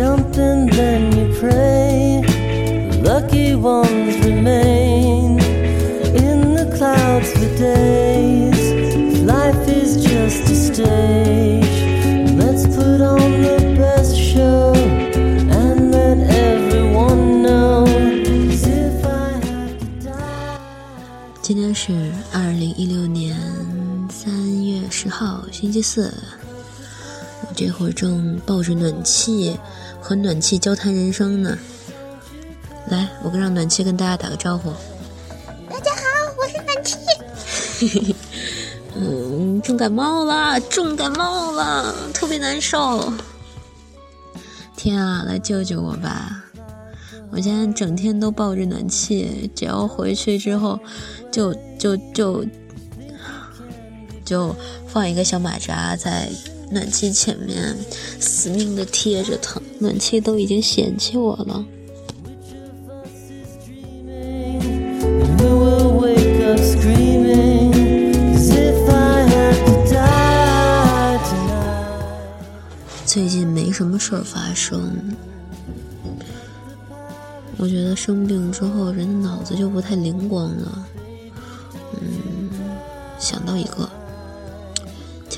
jump and then you pray. The lucky ones remain in the clouds for days. Life is just a stage. Let's put on the best show and let everyone know. as if I have to die. 今天是二零一六年三月十号，星期四。我这会儿正抱着暖气和暖气交谈人生呢。来，我跟让暖气跟大家打个招呼。大家好，我是暖气。嗯，重感冒了，重感冒了，特别难受。天啊，来救救我吧！我现在整天都抱着暖气，只要回去之后，就就就就放一个小马扎在暖气前面，死命的贴着它，暖气都已经嫌弃我了。最近没什么事儿发生，我觉得生病之后人的脑子就不太灵光了。嗯，想到一个，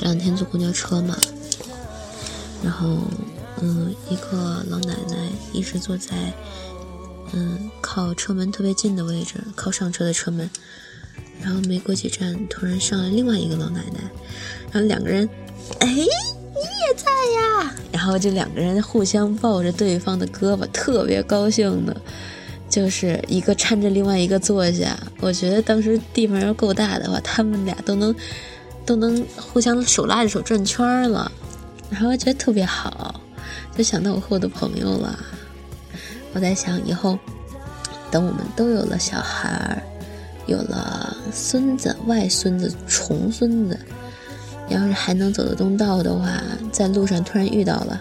前两天坐公交车嘛，然后嗯，一个老奶奶一直坐在嗯靠车门特别近的位置，靠上车的车门。然后没过几站，突然上来另外一个老奶奶，然后两个人，哎，你也在呀？然后就两个人互相抱着对方的胳膊，特别高兴的，就是一个搀着另外一个坐下。我觉得当时地方要够大的话，他们俩都能都能互相手拉着手转圈了，然后觉得特别好，就想到我和我的朋友了。我在想以后，等我们都有了小孩儿。有了孙子、外孙子、重孙子，要是还能走得动道的话，在路上突然遇到了，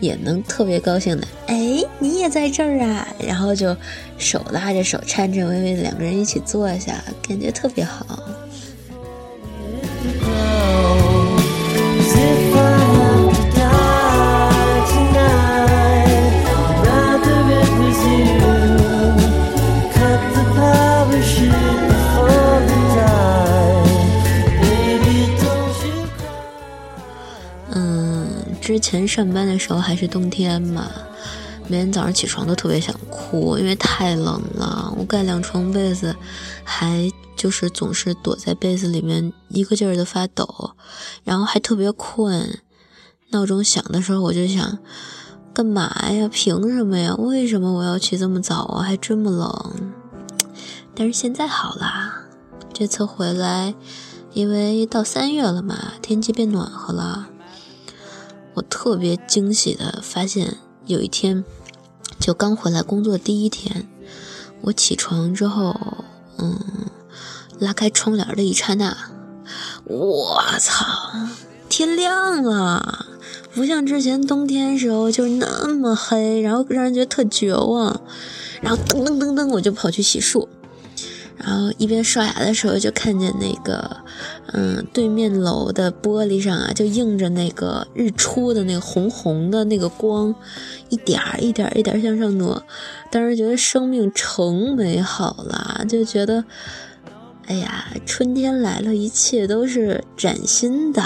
也能特别高兴的。哎，你也在这儿啊！然后就手拉着手，颤颤巍巍的两个人一起坐下，感觉特别好。之前上班的时候还是冬天嘛，每天早上起床都特别想哭，因为太冷了。我盖两床被子，还就是总是躲在被子里面一个劲儿的发抖，然后还特别困。闹钟响的时候，我就想，干嘛呀？凭什么呀？为什么我要起这么早啊？还这么冷？但是现在好啦，这次回来，因为到三月了嘛，天气变暖和了。我特别惊喜的发现，有一天，就刚回来工作第一天，我起床之后，嗯，拉开窗帘的一刹那，我操，天亮了，不像之前冬天时候就是那么黑，然后让人觉得特绝望，然后噔噔噔噔，我就跑去洗漱。然后一边刷牙的时候，就看见那个，嗯，对面楼的玻璃上啊，就映着那个日出的那个红红的那个光，一点儿一点儿一点儿向上挪。当时觉得生命成美好了，就觉得，哎呀，春天来了，一切都是崭新的。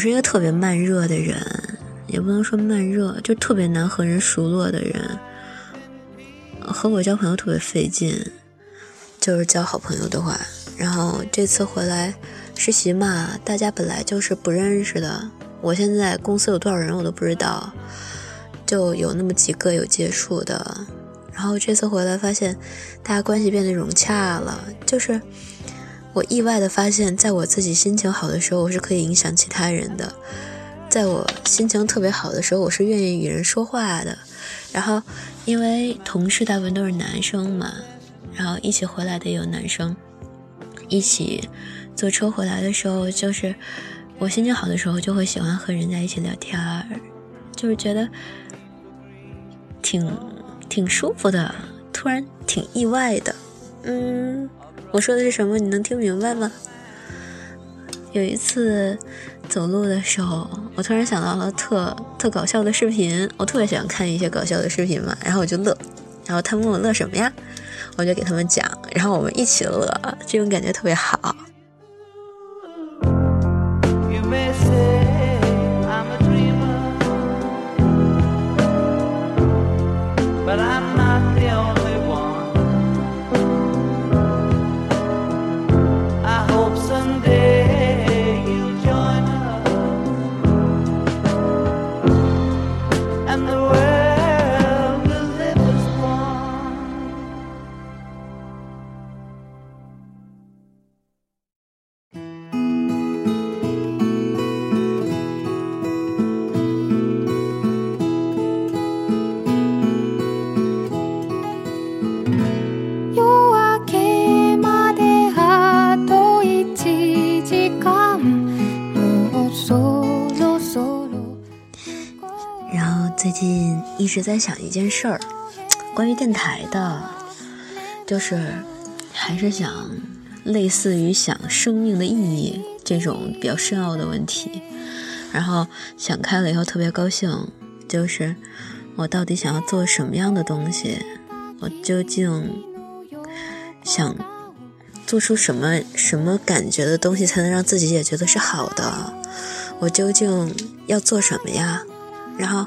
是一个特别慢热的人，也不能说慢热，就特别难和人熟络的人。和我交朋友特别费劲，就是交好朋友的话。然后这次回来实习嘛，大家本来就是不认识的。我现在公司有多少人我都不知道，就有那么几个有接触的。然后这次回来发现，大家关系变得融洽了，就是我意外的发现，在我自己心情好的时候，我是可以影响其他人的；在我心情特别好的时候，我是愿意与人说话的。然后，因为同事大部分都是男生嘛，然后一起回来的也有男生，一起坐车回来的时候，就是我心情好的时候，就会喜欢和人在一起聊天儿，就是觉得挺挺舒服的，突然挺意外的。嗯，我说的是什么？你能听明白吗？有一次走路的时候，我突然想到了特特搞笑的视频，我特别喜欢看一些搞笑的视频嘛，然后我就乐，然后他们问我乐什么呀，我就给他们讲，然后我们一起乐，这种感觉特别好。直在想一件事儿，关于电台的，就是还是想类似于想生命的意义这种比较深奥的问题，然后想开了以后特别高兴，就是我到底想要做什么样的东西，我究竟想做出什么什么感觉的东西才能让自己也觉得是好的，我究竟要做什么呀？然后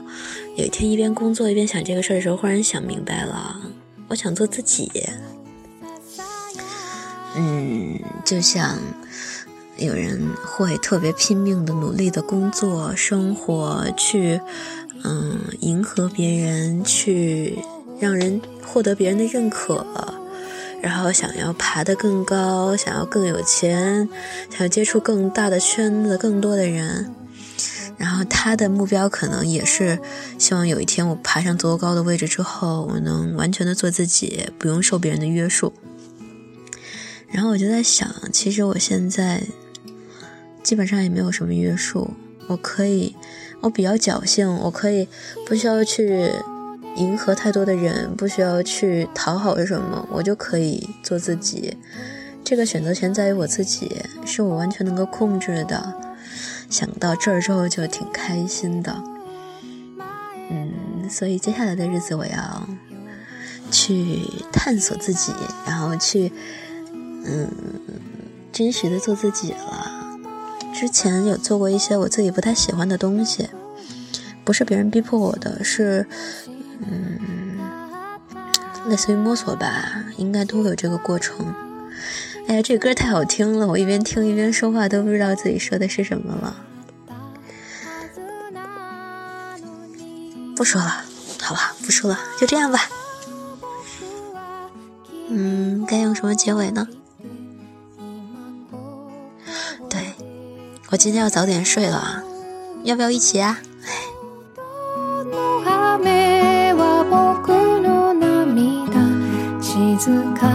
有一天一边工作一边想这个事儿的时候，忽然想明白了，我想做自己。嗯，就像有人会特别拼命的努力的工作生活，去嗯迎合别人，去让人获得别人的认可，然后想要爬得更高，想要更有钱，想要接触更大的圈子，更多的人。然后他的目标可能也是希望有一天我爬上足够高的位置之后，我能完全的做自己，不用受别人的约束。然后我就在想，其实我现在基本上也没有什么约束，我可以，我比较侥幸，我可以不需要去迎合太多的人，不需要去讨好什么，我就可以做自己。这个选择权在于我自己，是我完全能够控制的。想到这儿之后就挺开心的，嗯，所以接下来的日子我要去探索自己，然后去嗯真实的做自己了。之前有做过一些我自己不太喜欢的东西，不是别人逼迫我的，是嗯类似于摸索吧，应该都有这个过程。哎呀，这歌太好听了！我一边听一边说话，都不知道自己说的是什么了。不说了，好吧，不说了，就这样吧。嗯，该用什么结尾呢？对，我今天要早点睡了，要不要一起啊？静か